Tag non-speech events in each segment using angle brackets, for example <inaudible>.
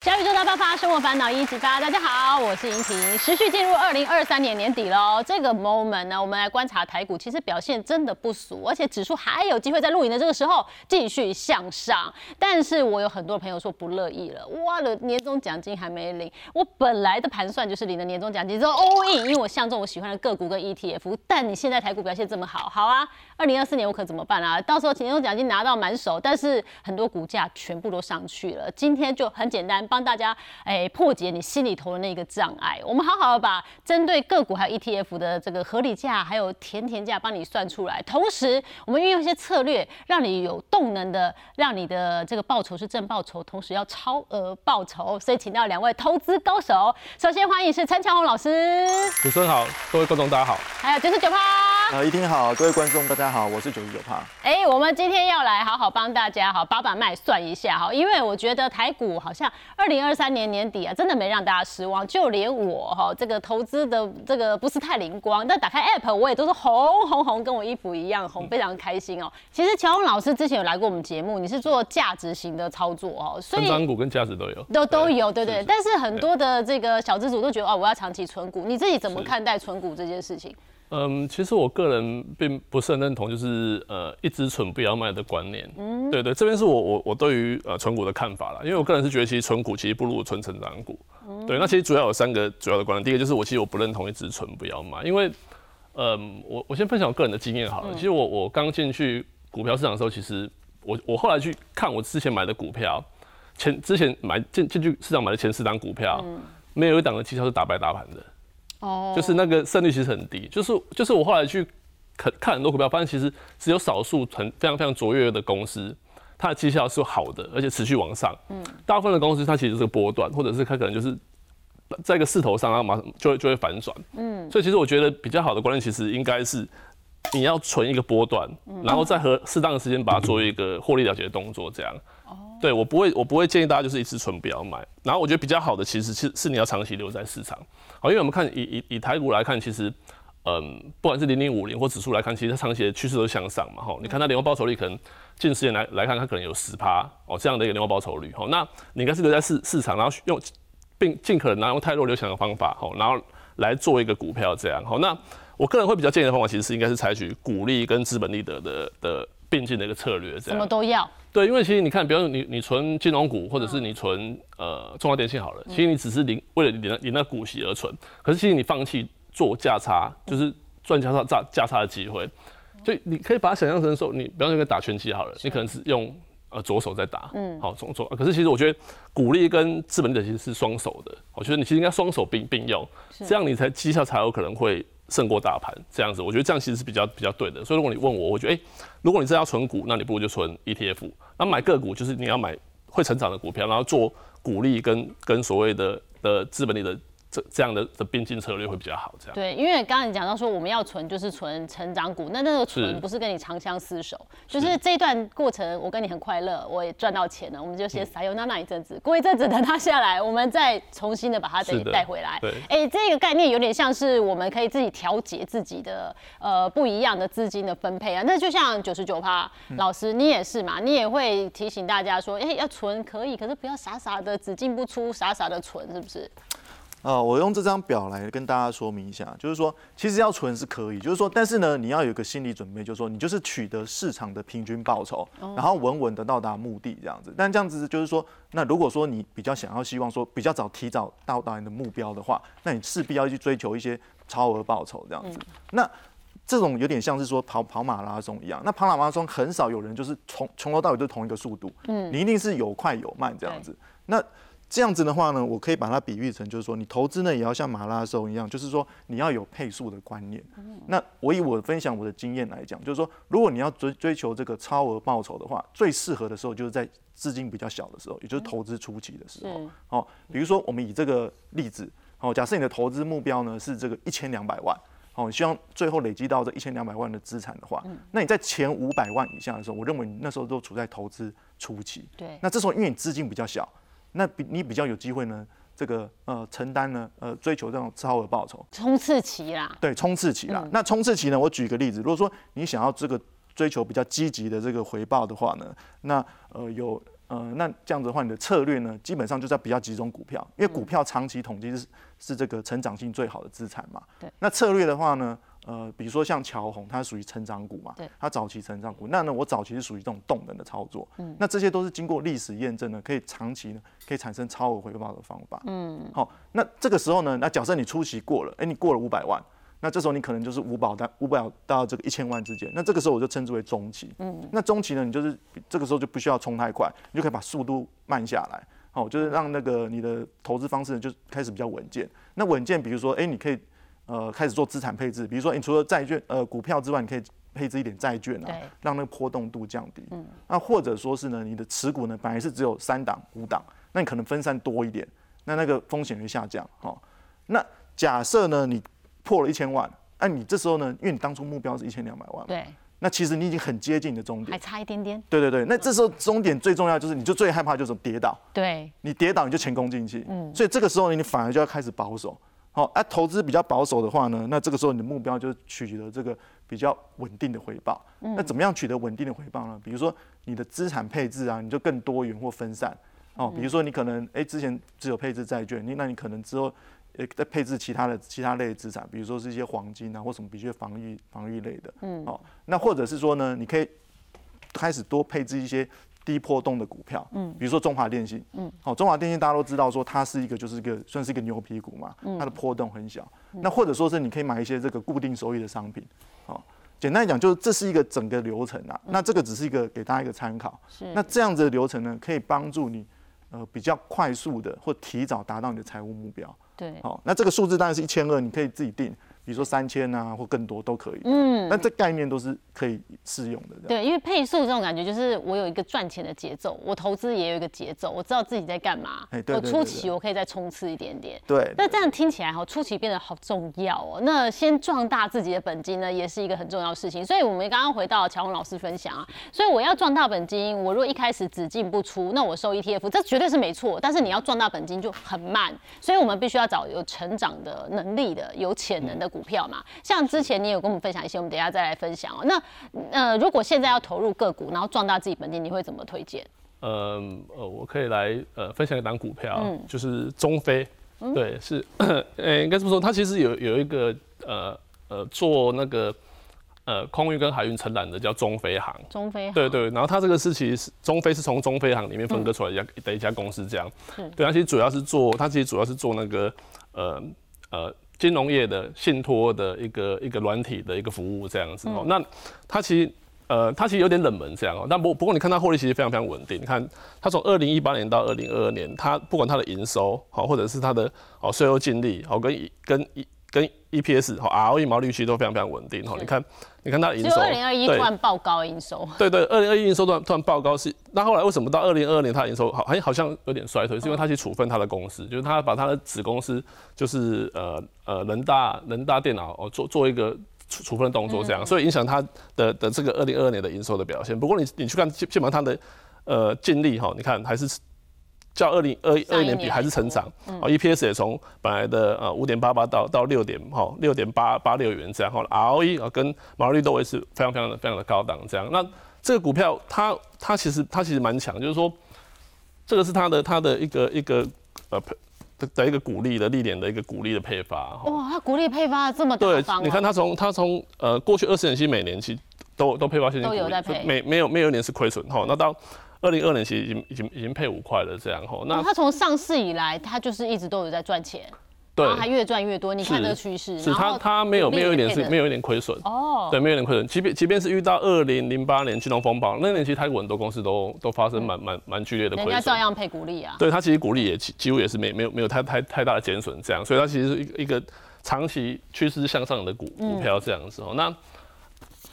小宇宙大爆发，生活烦恼一起发。大家好，我是莹婷。持续进入二零二三年年底喽，这个 moment 呢，我们来观察台股，其实表现真的不俗，而且指数还有机会在录影的这个时候继续向上。但是我有很多朋友说不乐意了，哇了，年终奖金还没领，我本来的盘算就是领了年终奖金之后 all in，因为我相中我喜欢的个股跟 ETF。但你现在台股表现这么好，好啊，二零二四年我可怎么办啊？到时候年终奖金拿到满手，但是很多股价全部都上去了。今天就很简单。帮大家哎破解你心里头的那个障碍，我们好好的把针对个股还有 ETF 的这个合理价还有甜甜价帮你算出来，同时我们运用一些策略，让你有动能的，让你的这个报酬是正报酬，同时要超额报酬。所以请到两位投资高手，首先欢迎是陈强宏老师，主持人好，各位观众大家好，还有九十九趴，呃，一听好，各位观众大家好，我是九十九趴。哎，我们今天要来好好帮大家好把把脉算一下哈，因为我觉得台股好像。二零二三年年底啊，真的没让大家失望，就连我哈这个投资的这个不是太灵光，但打开 app 我也都是红红红，跟我衣服一样红，非常开心哦。其实乔宏老师之前有来过我们节目，你是做价值型的操作哦，所以成长股跟价值都有，都都有，对对。但是很多的这个小资主都觉得哦，我要长期存股，你自己怎么看待存股这件事情？嗯，其实我个人并不是很认同，就是呃一直存不要卖的观念。嗯，对对，这边是我我我对于呃存股的看法啦，因为我个人是觉得其实存股其实不如存成长股。嗯，对，那其实主要有三个主要的观念，第一个就是我其实我不认同一直存不要卖，因为嗯我我先分享我个人的经验好了，其实我我刚进去股票市场的时候，其实我我后来去看我之前买的股票，前之前买进进去市场买的前四档股票，没有一档的绩效是打败大盘的。哦，就是那个胜率其实很低，就是就是我后来去看看很多股票，发现其实只有少数很非常非常卓越的公司，它的绩效是好的，而且持续往上。嗯，大部分的公司它其实是个波段，或者是它可能就是在一个势头上，然后马上就会就会反转。嗯，所以其实我觉得比较好的观念，其实应该是你要存一个波段，然后再和适当的时间把它做一个获利了结的动作，这样。对我不会，我不会建议大家就是一次存不要买。然后我觉得比较好的其实是是你要长期留在市场。好，因为我们看以以以台股来看，其实嗯，不管是零零五零或指数来看，其实它长期的趋势都向上嘛。哈，你看它年化报酬率可能近十年来来看，它可能有十趴哦这样的一个年化报酬率。好，那你应该是留在市市场，然后用并尽可能拿用太弱留强的方法，好，然后来做一个股票这样。好，那我个人会比较建议的方法，其实是应该是采取股利跟资本利得的的并进的一个策略，这样。什么都要。对，因为其实你看，比如说你你存金融股，或者是你存呃中华电信好了，其实你只是领为了领领那股息而存，可是其实你放弃做价差，就是赚价差价价差的机会，就你可以把它想象成说，你比方说打拳击好了，你可能是用呃左手在打，嗯，好左左，可是其实我觉得鼓励跟资本的其实是双手的，我觉得你其实应该双手并并用，这样你才绩效才有可能会。胜过大盘这样子，我觉得这样其实是比较比较对的。所以如果你问我，我觉得，哎，如果你真要存股，那你不如就存 ETF。那买个股就是你要买会成长的股票，然后做股利跟跟所谓的的资本利的。这这样的的并进策略会比较好，这样。对，因为刚刚你讲到说我们要存就是存成长股，那那个存不是跟你长相厮守，就是这一段过程我跟你很快乐，我也赚到钱了，我们就先撒油那那一阵子，过一阵子等它下来，我们再重新的把它带带回来。对，哎，这个概念有点像是我们可以自己调节自己的呃不一样的资金的分配啊，那就像九十九趴老师你也是嘛，你也会提醒大家说，哎，要存可以，可是不要傻傻的只进不出，傻傻的存，是不是？呃，我用这张表来跟大家说明一下，就是说，其实要存是可以，就是说，但是呢，你要有个心理准备，就是说，你就是取得市场的平均报酬，然后稳稳的到达目的这样子。但这样子就是说，那如果说你比较想要希望说比较早提早到达你的目标的话，那你势必要去追求一些超额报酬这样子。那这种有点像是说跑跑马拉松一样，那跑马拉松很少有人就是从从头到尾都是同一个速度，嗯，你一定是有快有慢这样子。那这样子的话呢，我可以把它比喻成，就是说你投资呢也要像马拉松一样，就是说你要有配速的观念。那我以我分享我的经验来讲，就是说如果你要追追求这个超额报酬的话，最适合的时候就是在资金比较小的时候，也就是投资初期的时候。哦，比如说我们以这个例子，哦，假设你的投资目标呢是这个一千两百万，哦，希望最后累积到这一千两百万的资产的话，那你在前五百万以下的时候，我认为你那时候都处在投资初期。对。那这时候因为你资金比较小。那比你比较有机会呢，这个呃承担呢，呃追求这种超额报酬，冲刺期啦，对，冲刺期啦。那冲刺期呢，我举一个例子，如果说你想要这个追求比较积极的这个回报的话呢，那呃有呃，那这样子的话，你的策略呢，基本上就是要比较集中股票，因为股票长期统计是是这个成长性最好的资产嘛。对。那策略的话呢，呃，比如说像乔红，它属于成长股嘛，对。它早期成长股，那呢，我早期是属于这种动能的操作。嗯。那这些都是经过历史验证的，可以长期呢，可以产生超额回报的方法。嗯。好，那这个时候呢，那假设你初期过了，哎，你过了五百万。那这时候你可能就是五保到五百到这个一千万之间，那这个时候我就称之为中期。嗯，那中期呢，你就是这个时候就不需要冲太快，你就可以把速度慢下来，好，就是让那个你的投资方式就开始比较稳健。那稳健，比如说，哎，你可以呃开始做资产配置，比如说你除了债券呃股票之外，你可以配置一点债券啊，让那个波动度降低。嗯，那或者说是呢，你的持股呢本来是只有三档五档，那你可能分散多一点，那那个风险会下降。好，那假设呢你。破了一千万，那你这时候呢？因为你当初目标是一千两百万，对，那其实你已经很接近你的终点，还差一点点。对对对，那这时候终点最重要就是，你就最害怕就是跌倒。对，你跌倒你就前功尽弃。嗯，所以这个时候你反而就要开始保守。好，啊，投资比较保守的话呢，那这个时候你的目标就是取得这个比较稳定的回报。那怎么样取得稳定的回报呢？比如说你的资产配置啊，你就更多元或分散。哦，比如说你可能哎之前只有配置债券，你那你可能之后。呃，再配置其他的其他类的资产，比如说是一些黄金啊，或什么比较防御防御类的，嗯，哦，那或者是说呢，你可以开始多配置一些低波动的股票，嗯，比如说中华电信，嗯，好，中华电信大家都知道说它是一个就是一个算是一个牛皮股嘛，它的波动很小，那或者说是你可以买一些这个固定收益的商品，哦，简单来讲就是这是一个整个流程啊，那这个只是一个给大家一个参考，是，那这样子的流程呢，可以帮助你呃比较快速的或提早达到你的财务目标。对，好，那这个数字当然是一千二，你可以自己定。比如说三千啊，或更多都可以。嗯，那这概念都是可以适用的。对，因为配速这种感觉，就是我有一个赚钱的节奏，我投资也有一个节奏，我知道自己在干嘛。哎，对我初期我可以再冲刺一点点。对。那这样听起来哈，初期变得好重要哦。那先壮大自己的本金呢，也是一个很重要的事情。所以我们刚刚回到乔宏老师分享啊，所以我要壮大本金，我如果一开始只进不出，那我收 ETF，这绝对是没错。但是你要壮大本金就很慢，所以我们必须要找有成长的能力的、有潜能的股票嘛，像。之前你有跟我们分享一些，我们等下再来分享哦。那呃，如果现在要投入个股，然后壮大自己本金，你会怎么推荐？呃呃，我可以来呃分享一档股票，就是中飞，对，是呃应该这么说，它其实有有一个呃呃做那个呃空运跟海运承揽的叫中飞航，中飞航，对对，然后它这个是其实是中飞是从中飞航里面分割出来一家的一家公司这样，对，它其实主要是做它其实主要是做那个呃呃。金融业的信托的一个一个软体的一个服务这样子哦，那它其实呃它其实有点冷门这样哦，但不不过你看它获利其实非常非常稳定，你看它从二零一八年到二零二二年，它不管它的营收好或者是它的哦税后净利好跟跟一。跟 EPS 和 ROE 毛利率都非常非常稳定哈，你看，你看它的营收，二零二一突然爆高营收，对对，二零二一营收突然突然爆高是，那后来为什么到二零二二年它营收好，好像好像有点衰退，是因为它去处分它的公司，就是它把它的子公司就是呃呃人大人大电脑哦做做一个处处分的动作这样，所以影响它的的这个二零二二年的营收的表现。不过你你去看基基本上它的呃净利哈，你看还是。较二零二二年比还是成长，哦，EPS 也从本来的呃五点八八到到六点哈六点八八六元这样哈，ROE 啊跟毛利率都维持非常非常的非常的高档这样。那这个股票它它其实它其实蛮强，就是说这个是它的它的一个一个呃的的一个股利的历年的一个股利的配发。哇，它股利配发这么对，你看它从它从呃过去二十年期每年其实都都配发现金都有在配，没没有没有一年是亏损哈。那到二零二年其实已经已经已经配五块了，这样吼。那它从上市以来，它就是一直都有在赚钱，对，它越赚越多。你看这个趋势，是它它没有没有一点是没有一点亏损哦，对，没有一点亏损。即便即便是遇到二零零八年金融风暴那年，其实泰国很多公司都都发生蛮蛮蛮剧烈的亏损，人家照样配股利啊。对，它其实股利也几几乎也是没没有没有太太太大的减损，这样，所以它其实是一一个长期趋势向上的股股票这样子哦。那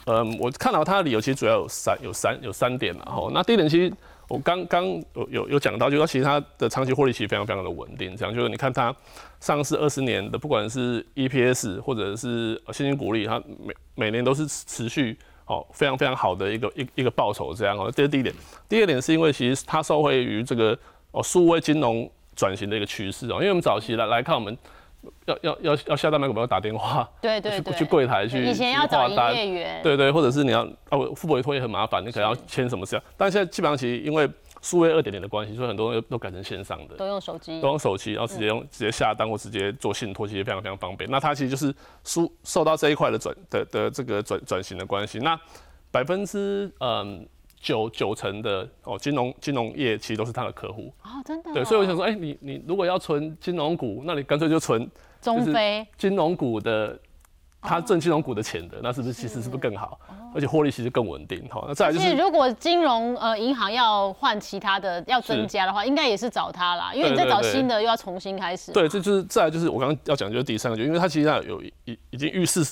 嗯，我看到它的理由其实主要有三有三有三点然后那第一点其实。我刚刚有有有讲到，就是说其实它的长期获利其实非常非常的稳定，这样就是你看它上市二十年的，不管是 EPS 或者是现金股利，它每每年都是持续哦非常非常好的一个一一个报酬这样哦，这是第一点。第二点是因为其实它受惠于这个哦数位金融转型的一个趋势哦，因为我们早期来来看我们。要要要要下单买股票打电话，对对对，去柜台去以前要找营业员，对对，或者是你要哦付委托也很麻烦，你可能要签什么事但现在基本上其实因为数位二点零的关系，所以很多人都改成线上的，都用手机，都用手机，然后直接用直接下单或直接做信托，其实非常非常方便。那它其实就是受受到这一块的转的的这个转转型的关系。那百分之嗯九九成的哦金融金融业其实都是他的客户。哦，真的哦。对，所以我想说，哎、你你如果要存金融股，那你干脆就存中非金融股的，他挣金融股的钱的，那是不是其实是不是更好？而且获利其实更稳定。好，那再来就是如果金融呃银行要换其他的要增加的话，应该也是找他啦，因为你在找新的又要重新开始。对，这就是再来就是我刚刚要讲的就是第三个，就因为他其实它有已已经预示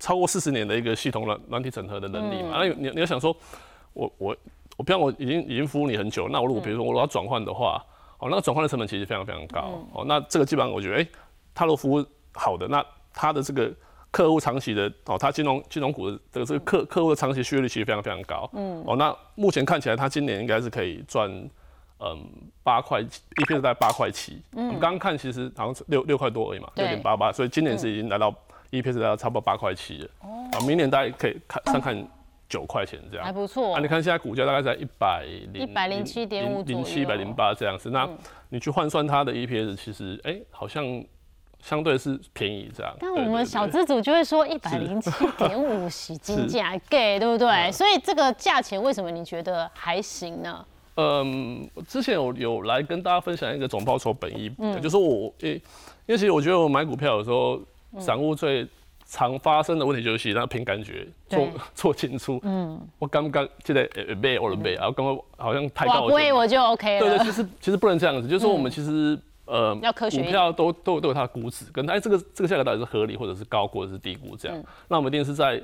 超过四十年的一个系统软软体整合的能力嘛。那、你你要想说，我我我比方我已经已经服务你很久，那我如果比如说我要转换的话，哦，那个转换的成本其实非常非常高。哦，那这个基本上我觉得，哎、他如果服务好的，那他的这个客户长期的哦，他金融金融股的这个这个客客户的长期续约率其实非常非常高。嗯，哦，那目前看起来他今年应该是可以赚。嗯，八块一片是在八块七，我们刚刚看其实好像是六六块多而已嘛，六点八八，所以今年是已经来到一片是来到差不多八块七了。啊，明年大家可以看看看九块钱这样。还不错啊，你看现在股价大概在一百零一百零七点五零七百零八这样子，那你去换算它的 EPS，其实哎、好像相对是便宜这样。但我们小资主就会说一百零七点五洗金价给，对不对？所以这个价钱为什么你觉得还行呢？嗯，之前有有来跟大家分享一个总报酬本意嗯，就是我诶、因为其实我觉得我买股票有时候，散户最常发生的问题就是其实他凭感觉做对做进出，<laughs> 嗯，我刚刚记得呃买或者买，然后刚刚好像太哇，高了。不会我就 OK 了对对，了。其实其实不能这样子，就是说我们其实、呃，要科学一点股票都都有都有它的估值，跟它哎这个这个价格到底是合理，或者是高估，或者是低估这样。那我们一定是在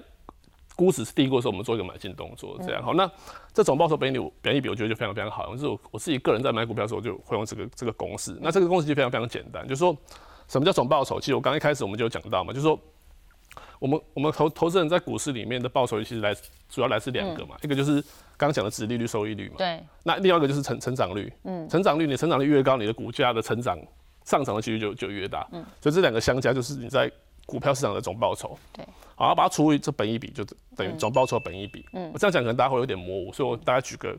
估值是低估的时候，我们做一个买进动作，这样好。那这总报酬本益比本益比，我觉得就非常非常好。就是我我自己个人在买股票的时候，就会用这个这个公式。那这个公式就非常非常简单，就是说什么叫总报酬？其实我刚一开始我们就有讲到嘛，就是说。我们我们投投资人在股市里面的报酬率其实来主要来自两个嘛，一个就是刚刚讲的殖利率、收益率嘛，对，那另外一个就是成成长率，嗯，成长率，你成长率越高，你的股价的成长上涨的几率就就越大，嗯，所以这两个相加就是你在股票市场的总报酬，对，好，要把它除以这本一比，就等于总报酬本一比，嗯，我这样讲可能大家会有点模糊，所以我大家举个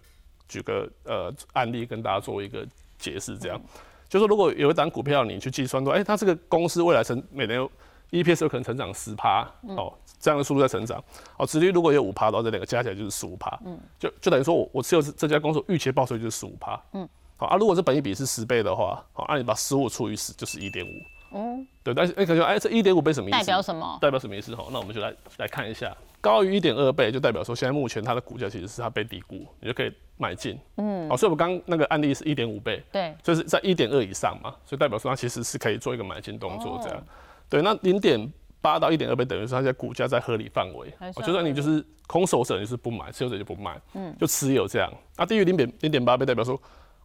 举个呃案例跟大家做一个解释，这样，就是说如果有一档股票你去计算说，哎、它这个公司未来成每年有 EPS 有可能成长十趴，哦，这样的速度在成长，哦，殖利率如果有五趴的话，这两个加起来就是十五趴，嗯，就就等于说我我持有这这家公司我预期的报酬率就是十五趴，嗯，好啊，如果这本益比是十倍的话，好，按、你把十五除以十就是一点五，哦，对，但是哎，感觉哎这一点五倍什么意思？代表什么？代表什么意思？哈，那我们就来来看一下，高于一点二倍就代表说现在目前它的股价其实是它被低估，你就可以买进，嗯，好，所以我们刚刚那个案例是一点五倍，对，就是在一点二以上嘛，所以代表说它其实是可以做一个买进动作这样。哦对，那零点八到一点二倍等于说它在股价在合理范围就算你就是空手者就是不买，持有者就不卖，嗯，就持有这样。那低于零点零点八倍代表说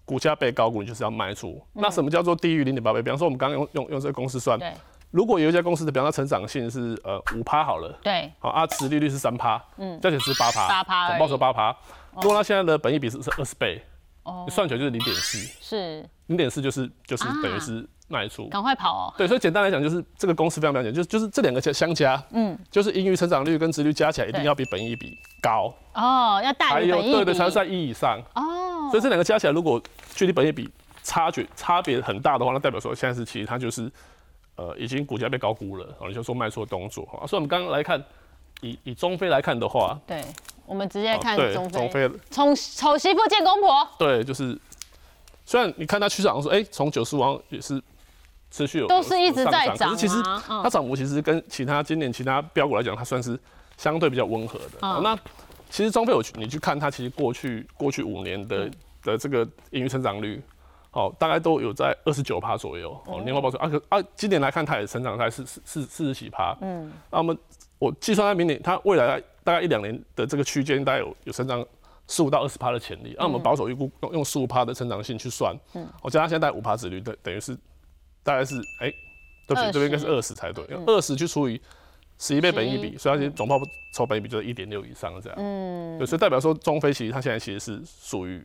股价被高估，你就是要卖出。那什么叫做低于零点八倍？比方说我们刚刚用用用这个公式算，对，如果有一家公司的，比方它成长性是呃五趴好了，对，好啊，殖利率是三趴，嗯，加起来是八趴，8%而已总报酬八趴。如果它现在的本益比是是二十倍，哦你算起来就是零点四，是，零点四就是就是啊等于是卖出。赶快跑哦。对，所以简单来讲，就是这个公司非常非常简单，就是就是这两个加相加，嗯，就是盈余成长率跟殖率加起来一定要比本益比高，哦，要大还于本益比。有对对，才是在一以上。哦，所以这两个加起来，如果距离本益比差距差别很大的话，那代表说现在是其实它就是呃已经股价被高估了，哦，你就说卖出的动作。啊，所以我们刚刚来看，以以中非来看的话，对，我们直接看中中非，非从丑媳妇见公婆。对，就是虽然你看它趋势好像说，哎、从九十五也是持续有都是一直在涨可是其实它涨幅其实跟其他今年其他标股来讲，它算是相对比较温和的。那其实中非我去你去看它，其实过去过去五年的、的这个盈余成长率。哦，大概都有在二十九趴左右哦，年化报酬啊可啊，今年来看它也成长在四四四四十几趴，嗯，那我们我计算在明年，它未来大概一两年的这个区间，大概有有成长十五到二十趴的潜力。那、我们保守预估用用十五趴的成长性去算，嗯，我加上现在五趴值率，等等于是大概是哎、对不起，20这边应该是二十才对，用二十去除以十一倍本益比，所以它其实总报酬本益比就是一点六以上这样，嗯，对，所以代表说中非其实它现在其实是属于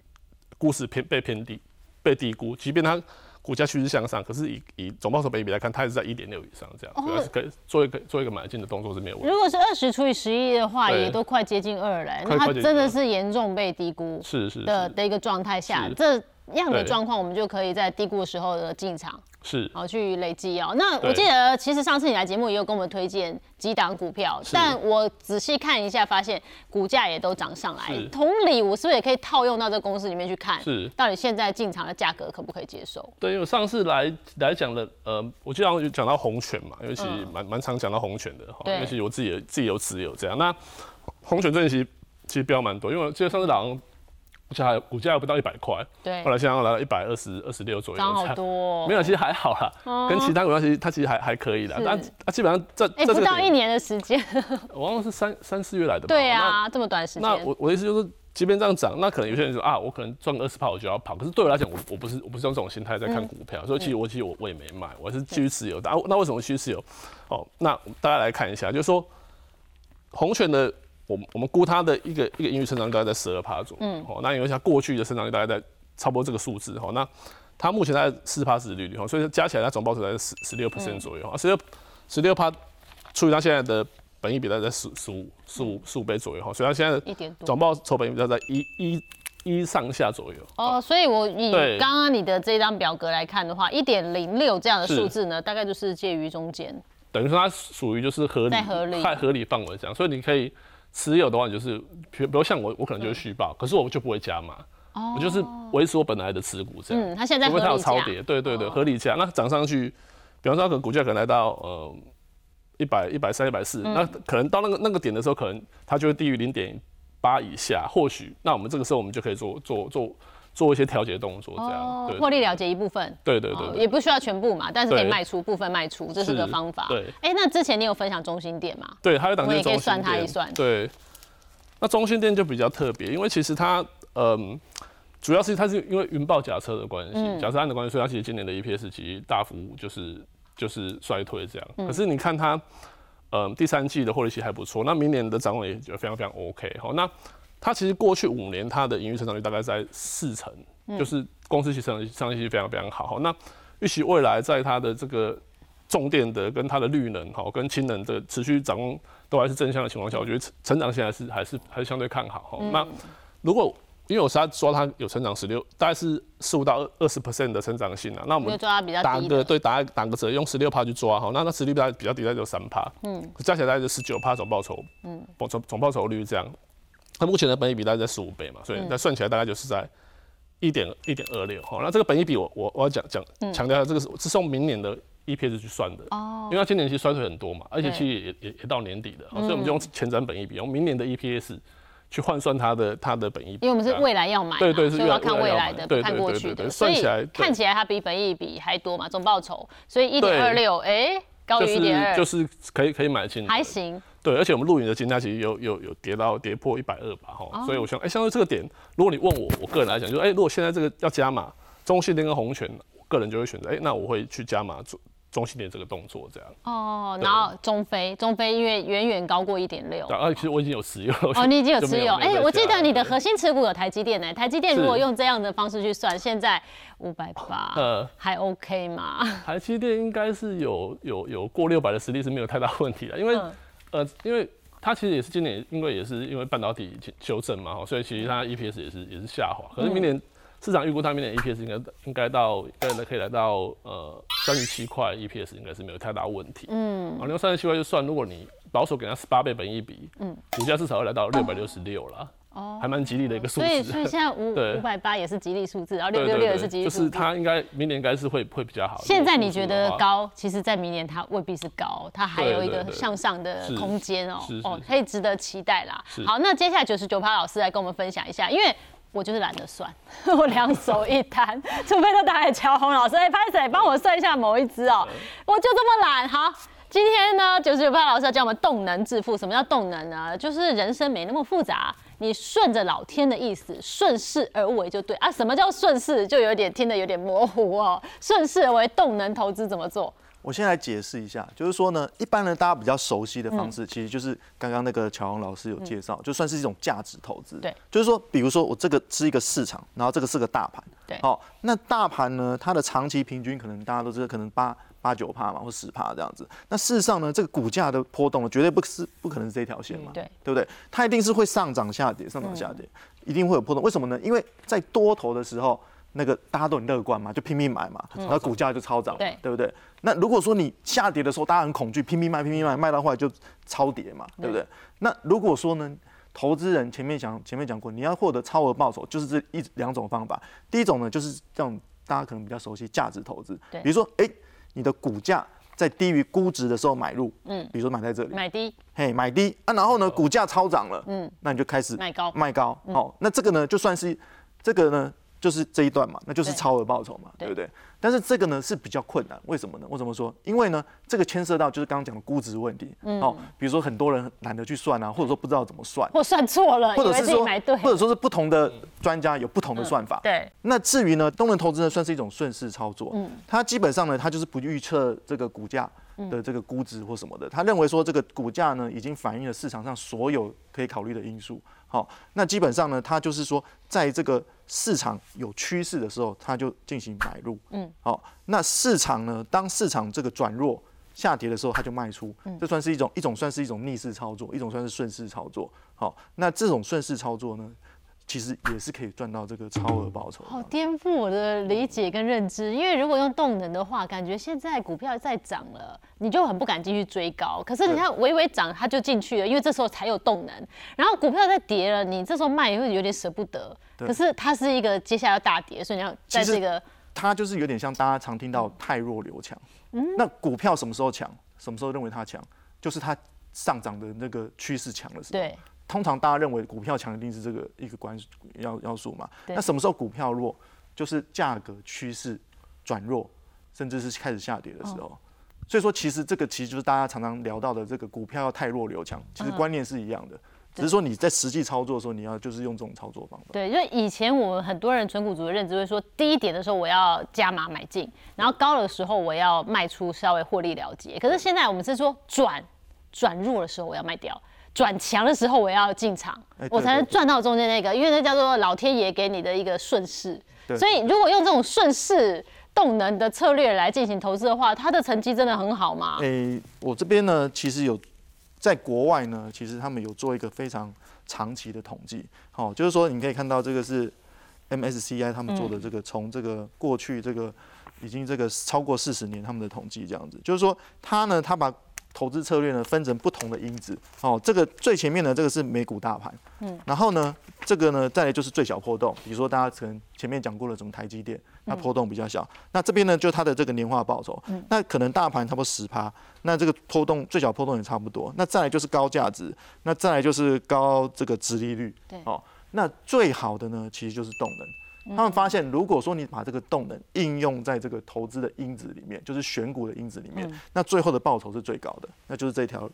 估值偏被偏低。被低估，即便它股价趋势向上，可是以以总报酬本益比来看，它也是在一点六以上这样，哦。主要是可以做一个做一个买进的动作是没有问题。如果是二十除以十一的话，也都快接近二了，那它真的是严重被低估是是是。的的一个状态下，是。这样的对状况，我们就可以在低估的时候的进场，是，好去累积哦。那我对记得其实上次你来节目也有跟我们推荐几档股票，但我仔细看一下，发现股价也都涨上来。同理，我是不是也可以套用到这公司里面去看，是到底现在进场的价格可不可以接受？对，因为我上次来来讲的，呃，我记得好有讲到红权嘛，尤其实蛮蛮常讲到红权的哈，嗯对因为其实我自己也自己有持有这样。那红权最近其实其实标蛮多，因为我记得上次好像股价还股价还不到一百块，对后，来现在来到一百二十二十六左右，涨好多哦、没有，其实还好啦，跟其他股票其实它其实还还可以的，但它基本上这哎、不到一年的时间，<laughs> 我忘了是三三四月来的吧？对啊，这么短时间，那我我的意思就是，即便这样涨，那可能有些人说啊，我可能赚个二十趴我就要跑。可是对我来讲，我我不是我不是用这种心态在看股票，所以其实我其实我我也没卖，我是继续持有的。啊，那为什么继续持有？哦，那大家来看一下，就是说红权的，我们我们估它的一个一个盈余成长率大概在十二趴左右。嗯，哦，那因为它过去的成长率大概在差不多这个数字，哦，那它目前在四趴市利率，哦，所以加起来它总报酬在十十六 percent 左右，啊，十六十六趴除以它现在的本益比大概在十十五十五十五倍左右，哈，所以它现在的一点多。总报酬本益比在一一一上下左右。哦，所以我以刚刚你的这张表格来看的话，一点零六这样的数字呢，大概就是介于中间。等于说它属于就是合理在合理太合理范围这样，所以你可以持有的话，就是比如比如像我，我可能就会续报，可是我就不会加码，我就是维持我本来的持股这样。嗯，它现在除非它有。超跌，对对对，合理价，那涨上去，比方说它可能股价可能来到呃一百一百三一百嗯。四，那可能到那个那个点的时候，可能它就会低于零点八以下，或许那我们这个时候我们就可以做做做做一些调节动作，这样，获利了结一部分。对对对对哦也不需要全部嘛，但是可以对卖出部分卖出，这是个方法。对哎，那之前你有分享中心店吗？对，还有档我们也可以就是中心店算它一算对，那中心店就比较特别，因为其实它嗯。主要是它是因为云豹假车的关系，嗯假车案的关系，所以它其实今年的 EPS 其实大幅就是就是衰退这样。嗯可是你看它，嗯，第三季的获利其实还不错，那明年的展望也就非常非常 OK。好，那它其实过去五年它的盈余成长率大概在四成，嗯就是公司其实成长成长性非常非常好。好，那预期未来在它的这个重电的跟它的绿能哈跟氢能的持续展望都还是正向的情况下，我觉得成成长性还是还是还是相对看好。哈，那如果因为我是说它有成长十六，大概是十五到二二十 percent 的成长性啊，那我们。打个对打打个折，用十六趴去抓哈，那那实力比较比较低，大概就三趴，嗯，加起来大概就十九趴总报酬，嗯，总总报酬率这样。那目前的本益比大概在十五倍嘛，所以那算起来大概就是在一点一点二六。好，那这个本益比我我我要讲讲强调一下，这个是是用明年的 EPS 去算的，哦，因为它今年其实衰退很多嘛，而且其实也也也也到年底了，好所以我们就用前瞻本益比，用明年的 EPS 去换算它的它的本益比，因为我们是未来要买嘛，对对是所以要看未来的，看过去的，所以算起来看起来它比本益比还多嘛，总报酬，所以一点二六，哎，高就于一点二，是就是可以可以买进，还行。对，而且我们录影的金价其实有有有跌到跌破一百二吧，哦。哈，所以我想，哎、相对这个点，如果你问我，我个人来讲，就是，哎、如果现在这个要加码中信店跟红权，我个人就会选择，哎、那我会去加码中中心点这个动作，这样。哦，然后中飞，中飞因为远远高过一点六。对，而且其实我已经有持有。哦，你已经有 <laughs> 持有，哎、我记得你的核心持股有台积电呢、台积电如果用这样的方式去算，现在五百八，呃，还 OK 吗？<laughs> 台积电应该是有有有过六百的实力是没有太大问题的，因为、嗯呃，因为它其实也是今年，因为也是因为半导体修正嘛，哈，所以其实它 EPS 也是也是下滑。可是明年市场预估它明年 EPS 应该应该到应该可以来到呃三十七块 EPS 应该是没有太大问题。嗯，啊，你用三十七块就算，如果你保守给它十八倍本益比，嗯，股价至少要来到六百六十六了，哦，还蛮吉利的一个数字所以，所以字。现在五五百八也是吉利数字，然后六六六也是吉利就数字。是它应该明年应该是会会比较好。现在你觉得？高，其实在明年它未必是高，它还有一个向上的空间哦哦，可以值得期待啦。好，那接下来九十九趴老师来跟我们分享一下，因为我就是懒得算，<laughs> 我两手一摊，<laughs> 除非都打给乔红老师，哎，拍谁帮我算一下某一只哦，我就这么懒。好，今天呢，九十九趴老师要教我们动能致富。什么叫动能呢？就是人生没那么复杂，你顺着老天的意思，顺势而为就对啊。什么叫顺势？就有点听得有点模糊哦。顺势而为，动能投资怎么做？我先来解释一下，就是说呢，一般人大家比较熟悉的嗯方式，其实就是刚刚那个乔王老师有介绍，就算是一种价值投资。对，就是说，比如说我这个是一个市场，然后这个是个大盘。对好、那大盘呢，它的长期平均可能大家都知道，可能八八九帕嘛，或十帕这样子。那事实上呢，这个股价的波动呢，绝对不是不可能是这条线嘛，嗯对对不对？它一定是会上涨下跌，上涨下跌，一定会有波动。为什么呢？因为在多头的时候。那个大家都很乐观嘛，就拼命买嘛，然后股价就超涨，对。对不对？那如果说你下跌的时候，大家很恐惧，拼命卖，拼命卖，卖到后来就超跌嘛，对。不对？那如果说呢，投资人前面讲前面讲过，你要获得超额报酬，就是这一两种方法。第一种呢，就是这种大家可能比较熟悉价值投资，比如说，哎、你的股价在低于估值的时候买入，嗯，比如说买在这里，买低。嘿，买低。啊，然后呢，股价超涨了，嗯，那你就开始卖高。卖高，哦，那这个呢，就算是这个呢，就是这一段嘛，那就是超额报酬嘛，对对不对？但是这个呢是比较困难，为什么呢？为什么说？因为呢，这个牵涉到就是刚刚讲的估值问题，哦，比如说很多人懒得去算啊，或者说不知道怎么算，或算错了，或者是说买对，，或者说是不同的专家有不同的算法，对，那至于呢，东能投资呢，算是一种顺势操作。嗯，它基本上呢，它就是不预测这个股价的这个估值或什么的。他认为说这个股价呢，已经反映了市场上所有可以考虑的因素。好，那基本上呢，它就是说，在这个市场有趋势的时候，它就进行买入。嗯，好，那市场呢，当市场这个转弱。下跌的时候，它就卖出，嗯这算是一种一种算是一种逆势操作，一种算是顺势操作。好，那这种顺势操作呢，其实也是可以赚到这个超额报酬。好颠覆我的理解跟认知，因为如果用动能的话，感觉现在股票在涨了，你就很不敢继续追高。可是你看微微涨，它就进去了，因为这时候才有动能。然后股票在跌了，你这时候卖也会有点舍不得。可是它是一个接下来要大跌，所以你要在这个它就是有点像大家常听到太弱留强。嗯那股票什么时候强？什么时候认为它强？就是它上涨的那个趋势强的时候。对通常大家认为股票强一定是这个一个关要要素嘛。那什么时候股票弱？就是价格趋势转弱，甚至是开始下跌的时候。哦所以说，其实这个其实就是大家常常聊到的这个股票要太弱留强，其实嗯观念是一样的，只是说你在实际操作的时候，你要就是用这种操作方法。对，因为以前我们很多人纯股族的认知会说，低点的时候我要加码买进，然后高的时候我要卖出，稍微获利了结。可是现在我们是说转转弱的时候我要卖掉，转强的时候我要进场，我才能赚到中间那个，因为那叫做老天爷给你的一个顺势。所以如果用这种顺势动能的策略来进行投资的话，它的成绩真的很好吗？诶、我这边呢，其实有在国外呢，其实他们有做一个非常长期的统计。好、就是说你可以看到这个是 MSCI 他们做的这个，从这个过去这个已经这个超过四十年他们的统计这样子，就是说他呢，他把投资策略呢分成不同的因子。哦，这个最前面的这个是美股大盘，嗯，然后呢，这个呢再来就是最小波动，比如说大家可能前面讲过了，什么台积电，它波动比较小。那这边呢就它的这个年化报酬，那可能大盘差不多十趴，那这个波动最小波动也差不多。那再来就是高价值，那再来就是高这个值利率，对哦，那最好的呢其实就是动能。他们发现，如果说你把这个动能应用在这个投资的因子里面，就是选股的因子里面，那最后的报酬是最高的，那就是这条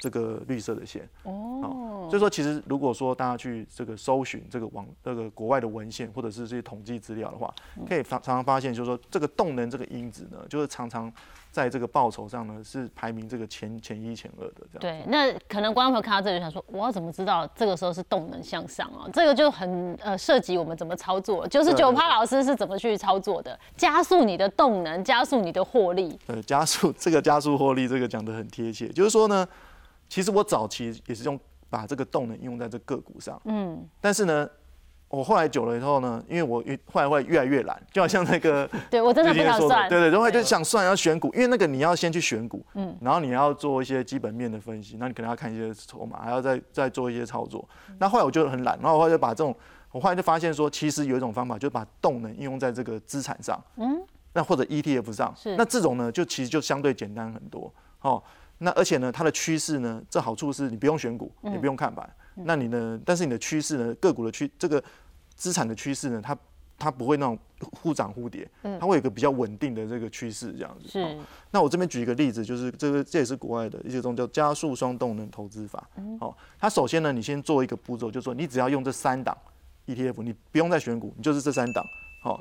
这个绿色的线。哦，所以说，其实如果说大家去这个搜寻这个网这个国外的文献或者是这些统计资料的话，可以发常常发现，就是说这个动能这个因子呢，就是常常在这个报酬上呢是排名这个前前一前二的这样。对，那可能观众朋友看到这里就想说，我要怎么知道这个时候是动能向上啊？这个就很呃涉及我们怎么操作。就是九趴老师是怎么去操作的？加速你的动能，加速你的获利。呃，加速这个加速获利，这个讲得很贴切。就是说呢，其实我早期也是用把这个动能应用在这个股上，嗯，但是呢，我后来久了以后呢，因为我越后来会越来越懒，就好像那个 <laughs> 对我真的不想算。对对，然后就想算要选股，因为那个你要先去选股，嗯，然后你要做一些基本面的分析，那你可能要看一些筹码，还要再再做一些操作。那后来我就很懒，然后我后来就把这种，我后来就发现说，其实有一种方法，就是把动能应用在这个资产上，嗯，那或者 ETF 上。是，那这种呢，就其实就相对简单很多，哦。那而且呢，它的趋势呢，这好处是你不用选股，也不用看板。那你呢？但是你的趋势呢，个股的趋这个资产的趋势呢，它它不会那种忽涨忽跌，它会有一个比较稳定的这个趋势这样子。是哦那我这边举一个例子，就是这个这也是国外的一些种叫加速双动能投资法。哦，它首先呢，你先做一个步骤，就是说你只要用这三档 ETF，你不用再选股，你就是这三档。好、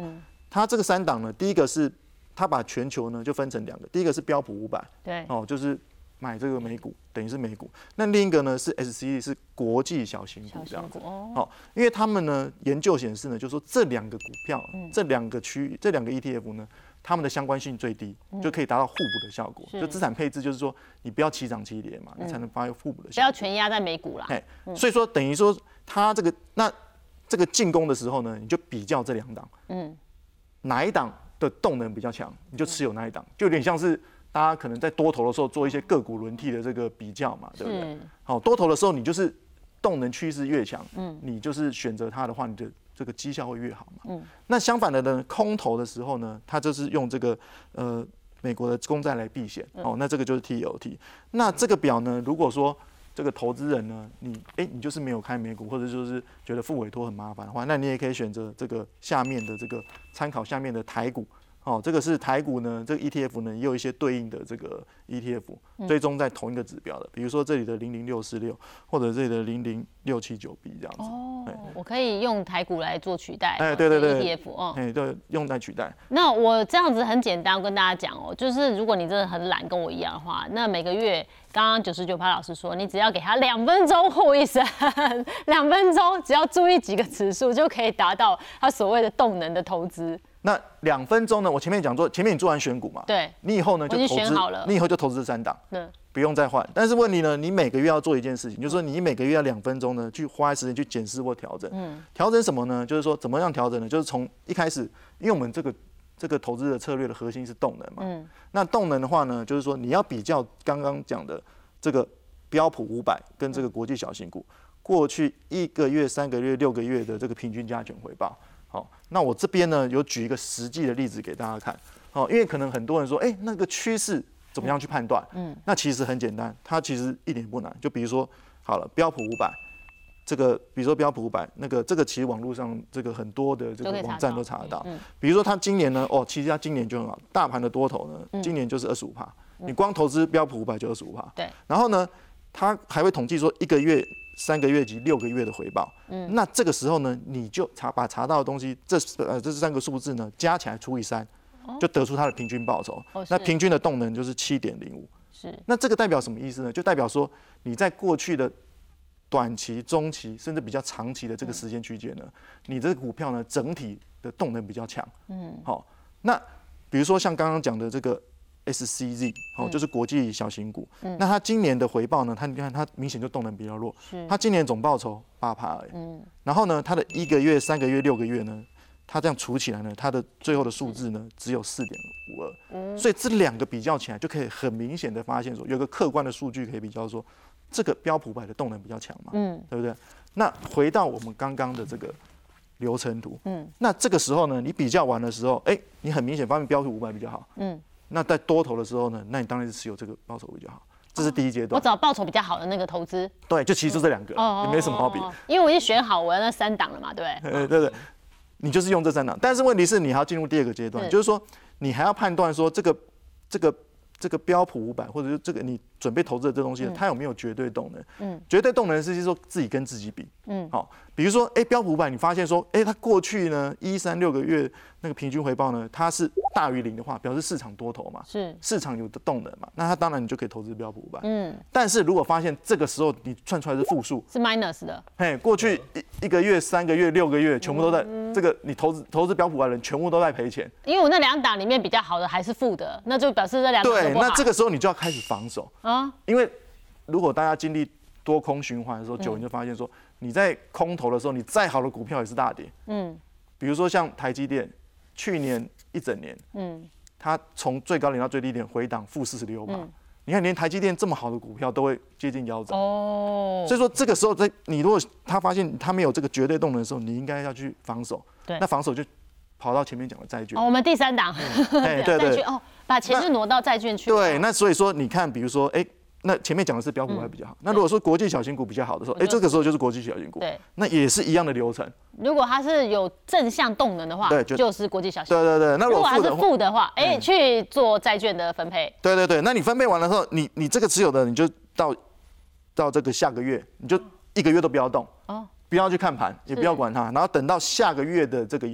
它这个三档呢，第一个是它把全球呢就分成两个，第一个是标普五百，对，哦，就是买这个美股，等于是美股。那另一个呢是 SCE，是国际小型股样子。型股哦，好、因为他们呢研究显示呢，就是说这两个股票，嗯这两个区域，这两个 ETF 呢，它们的相关性最低，就可以达到互补的效果。就资产配置，就是说你不要齐涨齐跌嘛，你才能发挥互补的不效果。不要全压在美股啦。哎，所以说等于说它这个那这个进攻的时候呢，你就比较这两档，嗯，哪一档的动能比较强，你就持有哪一档，就有点像是大家可能在多头的时候做一些个股轮替的这个比较嘛，对不对？好，多头的时候你就是动能趋势越强，嗯，你就是选择它的话，你的这个绩效会越好嘛。嗯，那相反的呢，空头的时候呢，它就是用这个呃美国的公债来避险，哦，那这个就是 TOT。那这个表呢，如果说这个投资人呢，你哎、你就是没有开美股，或者就是觉得付委托很麻烦的话，那你也可以选择这个下面的这个参考下面的台股。哦，这个是台股呢，这个 ETF 呢也有一些对应的这个 ETF，追踪在同一个指标的，比如说这里的零零六四六，或者这里的零零六七九 B 这样子，哦，我可以用台股来做取代，哎对对对，ETF 哦。哎，对，用来取代。那我这样子很简单，我跟大家讲哦，就是如果你真的很懒，跟我一样的话，那每个月刚刚九十九趴老师说，你只要给他两分钟护一生，两分钟只要注意几个指数，就可以达到他所谓的动能的投资。那两分钟呢？我前面讲做，前面你做完选股嘛，对，你以后呢就投资好了，你以后就投资这三档，嗯，不用再换。但是问题呢，你每个月要做一件事情，就是说你每个月要两分钟呢，去花时间去检视或调整。嗯，调整什么呢？就是说怎么样调整呢？就是从一开始，因为我们这个这个投资的策略的核心是动能嘛，嗯，那动能的话呢，就是说你要比较刚刚讲的这个标普五百跟这个国际小型股过去一个月、三个月、六个月的这个平均加权回报。好，那我这边呢有举一个实际的例子给大家看。好，因为可能很多人说，哎、那个趋势怎么样去判断？嗯，那其实很简单，它其实一点也不难。就比如说，好了，标普五百，这个比如说标普五百，那个这个其实网络上这个很多的这个网站都查得到。嗯比如说它今年呢，哦，其实它今年就很好，大盘的多头呢，嗯今年就是二十五趴，你光投资标普五百就二十五趴。对，然后呢，它还会统计说一个月、三个月及六个月的回报。嗯，那这个时候呢，你就查把查到的东西，这呃这三个数字呢加起来除以三，就得出它的平均报酬。哦那平均的动能就是七点零五。是那这个代表什么意思呢？就代表说你在过去的短期、中期甚至比较长期的这个时间区间呢，你这个股票呢整体的动能比较强。嗯，好，那比如说像刚刚讲的这个 SCZ，哦，就是国际小型股。那它今年的回报呢？它你看它明显就动能比较弱。它今年总报酬八趴而已。嗯。然后呢，它的一个月、三个月、六个月呢，它这样除起来呢，它的最后的数字呢只有四点五二。所以这两个比较起来，就可以很明显的发现说，有个客观的数据可以比较说，这个标普百的动能比较强嘛。嗯，对不对？那回到我们刚刚的这个流程图，嗯，那这个时候呢，你比较完的时候，哎，你很明显发现标普五百比较好，嗯，那在多头的时候呢，那你当然是持有这个报酬比较好，这是第一阶段我。找报酬比较好的那个投资，对，就其实就这两个，也没什么好比。哦，因为我已经选好我要那三档了嘛，对不对？<laughs> 呃，对对，你就是用这三档，但是问题是你还要进入第二个阶段，就是说你还要判断说这个这个这个标普五百，或者是这个你准备投资的这东西，它有没有绝对动能？嗯，绝对动能是说自己跟自己比。嗯，好，比如说，哎，标普五百，你发现说，哎，它过去呢一三六个月那个平均回报呢，它是大于零的话，表示市场多头嘛，是。市场有的动能嘛，那它当然你就可以投资标普五百。嗯，但是如果发现这个时候你算出来是负数，是 minus 的，嘿，过去一一个月、三个月、六个月，全部都在嗯这个你投资投资标普的人，全部都在赔钱。因为我那两档里面比较好的还是负的，那就表示这两对，那这个时候你就要开始防守，啊，因为如果大家经历多空循环的时候，久你就发现说，你在空头的时候，你再好的股票也是大跌。嗯比如说像台积电，去年一整年，嗯，它从最高点到最低点回档负四十六嘛。你看，连台积电这么好的股票都会接近腰斩。哦，所以说这个时候在你如果他发现他没有这个绝对动能的时候，你应该要去防守。对那防守就跑到前面讲的债券哦，。我们第三档，<laughs> 哎，对对债券哦，把钱就挪到债券去，对，那所以说你看，比如说，哎，那前面讲的是标普还比较好。那如果说国际小型股比较好的时候，哎，这个时候就是国际小型股。对，那也是一样的流程。如果它是有正向动能的话，对就就是国际小型。对对对，那如果它是如果负的话，负的话，哎，去做债券的分配，对对对，那你分配完了之后，你你这个持有的，你就到到这个下个月，你就一个月都不要动，哦，不要去看盘，也不要管它，然后等到下个月的这个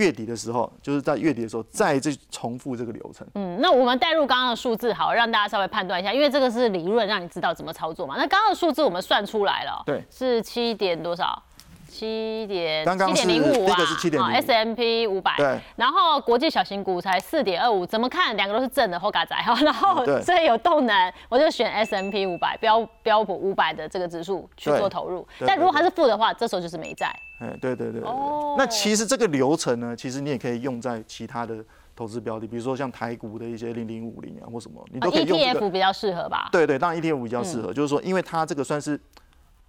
月底的时候，就是在月底的时候再去重复这个流程。嗯，那我们带入刚刚的数字，好，让大家稍微判断一下，因为这个是理论，让你知道怎么操作嘛。那刚刚的数字我们算出来了，对，是七点多少？七点七点零五啊第一个是 7.05，S M P 五百，对，然后国际小型股才四点二五，怎么看？两个都是正的后嘎仔。<laughs> 哈，然后对。所以有动能，我就选 S M P 五百标标普五百的这个指数去做投入，但如果它是负的话，这时候就是没在。哎，对对对哦。那其实这个流程呢，其实你也可以用在其他的投资标的，比如说像台股的一些零零五零啊或什么，你都可以用这 E T 个。F 比较适合吧？对对，当然 ETF 比较适嗯。合，就是说，因为它这个算是，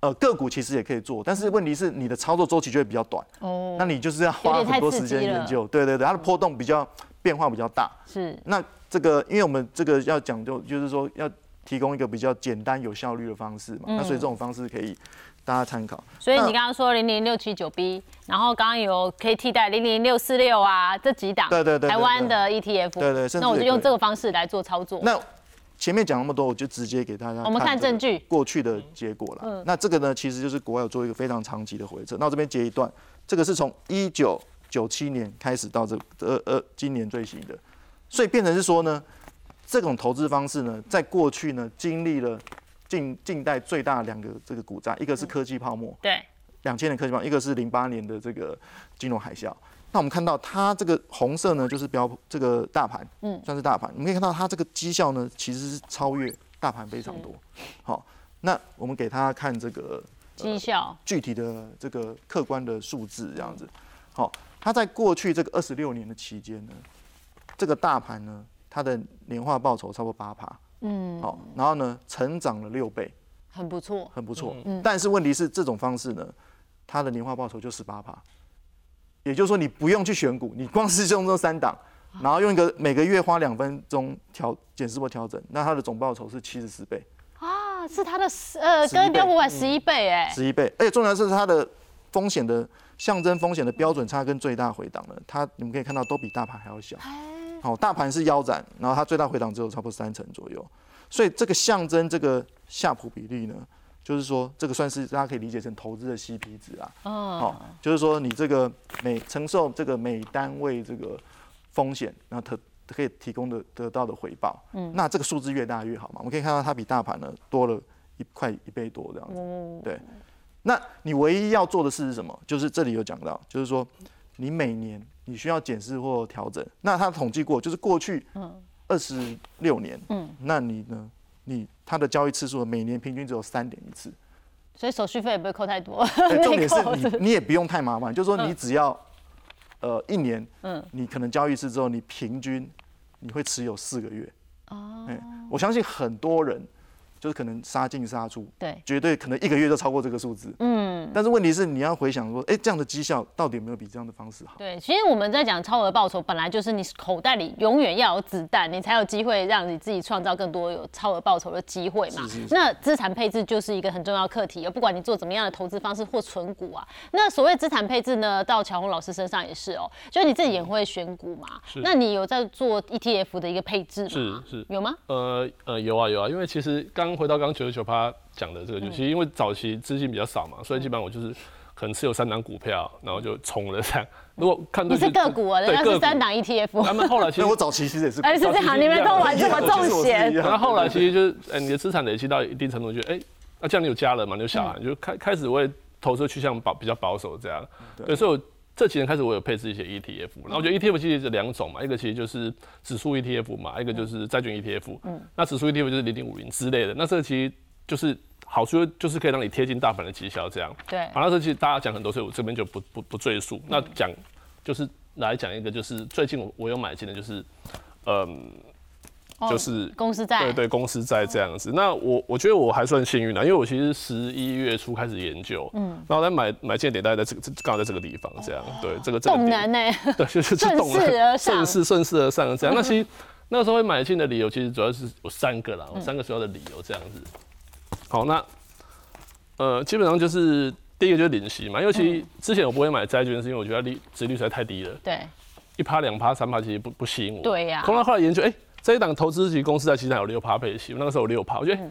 呃，个股其实也可以做，但是问题是你的操作周期就会比较短，哦，那你就是要有花很多时间研究。对对对，它的波动比较变化比较大。是那这个，因为我们这个要讲究，就是说要提供一个比较简单有效率的方式嘛，那所以这种方式可以大家参考。所以你刚刚说零零六七九 B，然后刚刚有可以替代零零六四六啊这几档，对对对对台湾的 ETF，对对甚至那我就用这个方式来做操作。那前面讲那么多，我就直接给大家我们看证据过去的结果了。嗯那这个呢，其实就是国外有做一个非常长期的回测。那我这边截一段，这个是从一九九七年开始到这呃呃今年最新的，所以变成是说呢，这种投资方式呢，在过去呢经历了近近代最大两个这个股灾，一个是科技泡沫，对，两千年科技泡沫，一个是零八年的这个金融海啸。那我们看到它这个红色呢，就是标这个大盘，嗯嗯，算是大盘。我们可以看到它这个绩效呢，其实是超越大盘非常多。好，那我们给他看这个绩效具体的这个客观的数字，这样子。好，它在过去这个二十六年的期间呢，这个大盘呢，它的年化报酬超过八趴，嗯，好，然后呢，成长了六倍，很不错。很不错。嗯但是问题是，这种方式呢，它的年化报酬就十八趴，也就是说你不用去选股，你光是用这三档，然后用一个每个月花两分钟调检视或调整，那它的总报酬是七十四倍，啊，是它的十呃跟标普五百十一倍哎，十一倍，而且重要的是它的风险的象征风险的标准差跟最大回档呢，它你们可以看到都比大盘还要小。好，大盘是腰斩，然后它最大回档只有差不多三成左右，所以这个象征这个夏普比例呢，就是说这个算是大家可以理解成投资的 CP 值啊。嗯，哦，就是说你这个每承受这个每单位这个风险，然后可可以提供的得到的回报，嗯，那这个数字越大越好嘛。我们可以看到它比大盘呢多了一块一倍多这样子，哦对。那你唯一要做的事是什么？就是这里有讲到，就是说你每年你需要检视或调整。那他统计过，就是过去二十六年，嗯嗯，那你呢？你它的交易次数每年平均只有三点一次，所以手续费也不会扣太多。<laughs> 重点是你你也不用太麻烦，就是说你只要呃一年，嗯你可能交易一次之后，你平均你会持有四个月。哦，哎，我相信很多人就是可能杀进杀出，对，绝对可能一个月就超过这个数字。嗯，但是问题是你要回想说，哎，这样的绩效到底有没有比这样的方式好？对，其实我们在讲超额报酬，本来就是你口袋里永远要有子弹，你才有机会让你自己创造更多有超额报酬的机会嘛。是是是那资产配置就是一个很重要的课题，不管你做怎么样的投资方式或存股啊。那所谓资产配置呢，到乔红老师身上也是哦，就是你自己也会选股嘛。那你有在做 ETF 的一个配置吗？是是有吗？呃呃，有啊有啊，因为其实刚回到刚九十九趴讲的这个，嗯。就其实因为早期资金比较少嘛，所以基本上我就是可能持有三档股票，然后就冲了这样。如果看对你是就个股啊，家是三档 ETF。他们后来其实 <laughs> 我早期其实也是，哎，是这样，你们都玩这么 <laughs> 重险。然后后来其实就是，哎、你的资产累积到一定程度，觉得，哎、那、这样你有家人嘛，你有小孩，你就开开始会投资趋向保比较保守这样。对，所以我这几年开始我有配置一些 ETF，然后我觉得 ETF 其实是两种嘛，一个其实就是指数 ETF 嘛，一个就是债券 ETF。嗯，那指数 ETF 就是零零五零之类的，那这个其实就是好处就是可以让你贴近大盘的绩效这样。对好，那这其实大家讲很多，所以我这边就不不不赘述。那讲就是来讲一个，就是最近我我有买进的，就是嗯。就是哦公司债，对对，公司在这样子。那我我觉得我还算幸运啦，因为我其实十一月初开始研究，嗯，然后再买买进的点大概在这个这刚好在这个地方这样，对这个这个动点能 <laughs> 呢？对，就是顺动势而上顺势顺势而上这样。那其实那时候会买进的理由，其实主要是有三个啦，有三个主要的理由这样子。好，那呃，基本上就是第一个就是领息嘛，因为其实之前我不会买债券，是因为我觉得利殖率实在太低了，对一趴两趴三趴其实不不吸引我。对呀后来后来研究，哎、这一档投资级公司在其实还有六趴配息，我那个时候有六趴，我觉得，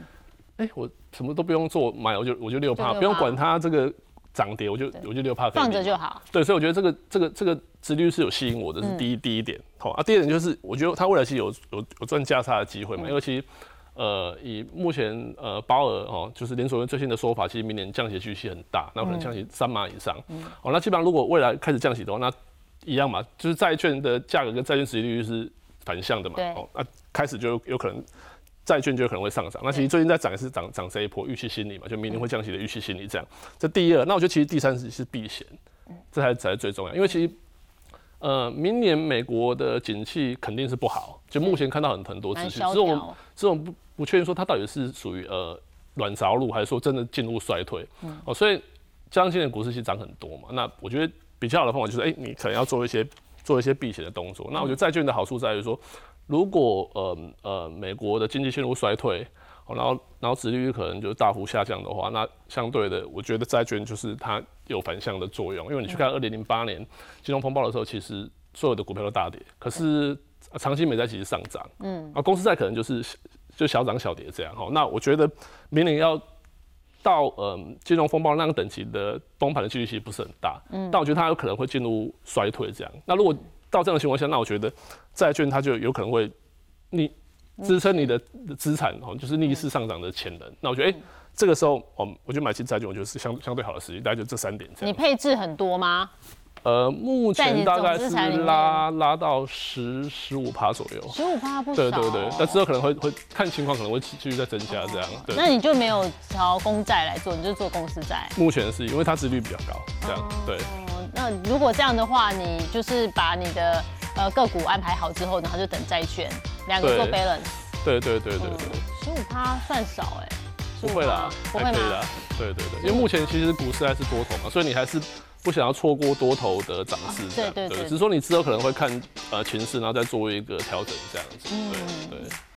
哎、我什么都不用做，买我就我就六趴，不用管它这个涨跌，我就我就六趴放着就好。对，所以我觉得这个这个这个殖率是有吸引我的，是第一第一点。好啊，第二点就是我觉得它未来其实有有有赚价差的机会嘛，因为其实。呃，以目前呃鲍尔哦，就是联储会最新的说法，其实明年降息的预期很大，那可能降息三码以上。哦，那基本上如果未来开始降息的话，那一样嘛，就是债券的价格跟债券实际利率是反向的嘛。哦，那开始就有可能债券就有可能会上涨。那其实最近在涨也是涨涨这一波预期心理嘛，就明年会降息的预期心理这样。这第二，那我觉得其实第三是是避险，这才才是最重要，因为其实。呃，明年美国的景气肯定是不好，就目前看到很很多资讯，这种这种不不确定说它到底是属于呃软着陆，还是说真的进入衰退。哦，所以加上今年股市其实涨很多嘛，那我觉得比较好的方法就是，哎，你可能要做一些做一些避险的动作。那我觉得债券的好处在于说，如果呃呃美国的经济陷入衰退。然后，然后殖利率可能就大幅下降的话，那相对的，我觉得债券就是它有反向的作用。因为你去看二零零八年金融风暴的时候，其实所有的股票都大跌，可是长期美债其实上涨。嗯，啊，公司债可能就是就小涨小跌这样。哈，那我觉得明年要到嗯金融风暴那个等级的崩盘的几率其实不是很大。嗯，但我觉得它有可能会进入衰退这样。那如果到这样的情况下，那我觉得债券它就有可能会你。支撑你的资产哦，就是逆势上涨的潜能。那我觉得，哎，这个时候，我，我觉得买进债券，我觉得是相相对好的时机。大概就这三点。你配置很多吗？呃，目前大概是拉拉到十十五趴左右。十五趴不少。对对对，那之后可能会会看情况，可能会继续再增加这样。那你就没有朝公债来做，你就做公司债。目前是因为它殖率比较高，这样对。哦，那如果这样的话，你就是把你的。呃，个股安排好之后，然后就等债券两个做 balance。对对对对对。十五趴算少哎。不会啦，不会啦。对对对，因为目前其实股市还是多头嘛，所以你还是不想要错过多头的涨势。对对对。只是说你之后可能会看呃情势，然后再做一个调整这样子。对。对。